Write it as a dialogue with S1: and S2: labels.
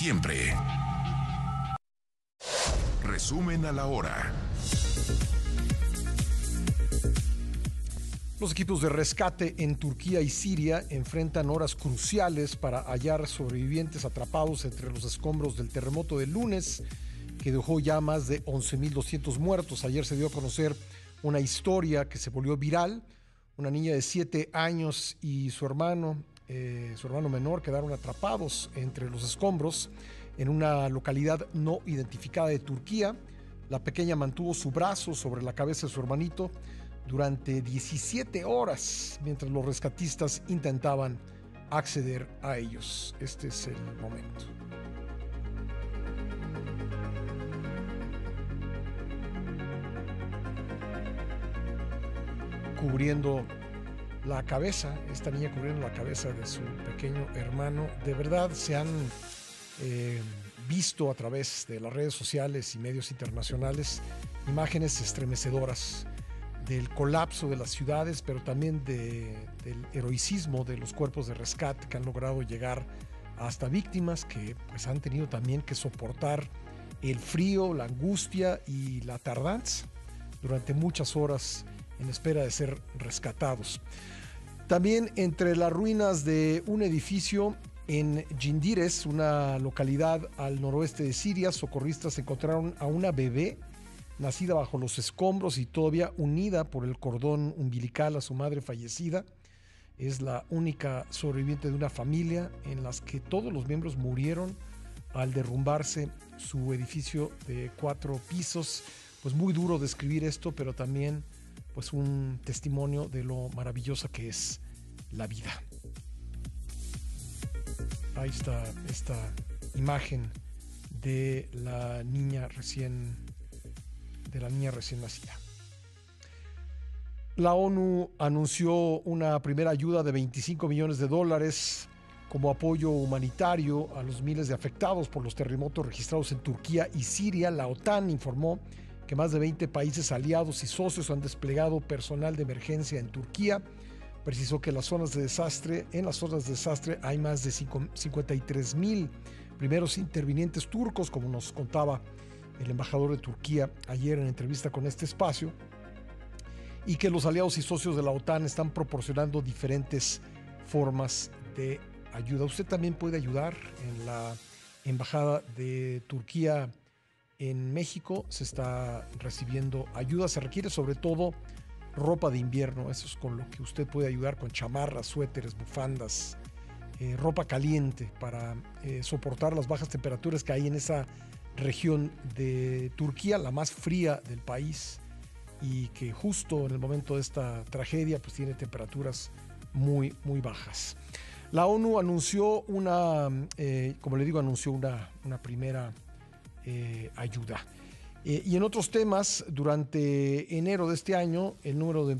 S1: siempre. Resumen a la hora.
S2: Los equipos de rescate en Turquía y Siria enfrentan horas cruciales para hallar sobrevivientes atrapados entre los escombros del terremoto del lunes, que dejó ya más de 11.200 muertos. Ayer se dio a conocer una historia que se volvió viral. Una niña de 7 años y su hermano, eh, su hermano menor, quedaron atrapados entre los escombros en una localidad no identificada de Turquía. La pequeña mantuvo su brazo sobre la cabeza de su hermanito durante 17 horas mientras los rescatistas intentaban acceder a ellos. Este es el momento. Cubriendo la cabeza, esta niña cubriendo la cabeza de su pequeño hermano. De verdad se han eh, visto a través de las redes sociales y medios internacionales imágenes estremecedoras del colapso de las ciudades, pero también del heroicismo de los cuerpos de rescate que han logrado llegar hasta víctimas que pues, han tenido también que soportar el frío, la angustia y la tardanza durante muchas horas en espera de ser rescatados. También entre las ruinas de un edificio en Jindires, una localidad al noroeste de Siria, socorristas encontraron a una bebé nacida bajo los escombros y todavía unida por el cordón umbilical a su madre fallecida. Es la única sobreviviente de una familia en las que todos los miembros murieron al derrumbarse su edificio de cuatro pisos. Pues muy duro describir esto, pero también pues un testimonio de lo maravillosa que es la vida. Ahí está esta imagen de la niña recién de la niña recién nacida. La ONU anunció una primera ayuda de 25 millones de dólares como apoyo humanitario a los miles de afectados por los terremotos registrados en Turquía y Siria. La OTAN informó que más de 20 países aliados y socios han desplegado personal de emergencia en Turquía. Precisó que las zonas de desastre, en las zonas de desastre hay más de 53 mil primeros intervinientes turcos, como nos contaba el embajador de Turquía ayer en entrevista con este espacio, y que los aliados y socios de la OTAN están proporcionando diferentes formas de ayuda. Usted también puede ayudar en la embajada de Turquía en México. Se está recibiendo ayuda. Se requiere sobre todo ropa de invierno. Eso es con lo que usted puede ayudar con chamarras, suéteres, bufandas, eh, ropa caliente para eh, soportar las bajas temperaturas que hay en esa región de Turquía, la más fría del país y que justo en el momento de esta tragedia pues tiene temperaturas muy muy bajas. La ONU anunció una, eh, como le digo, anunció una, una primera eh, ayuda. Eh, y en otros temas, durante enero de este año, el número de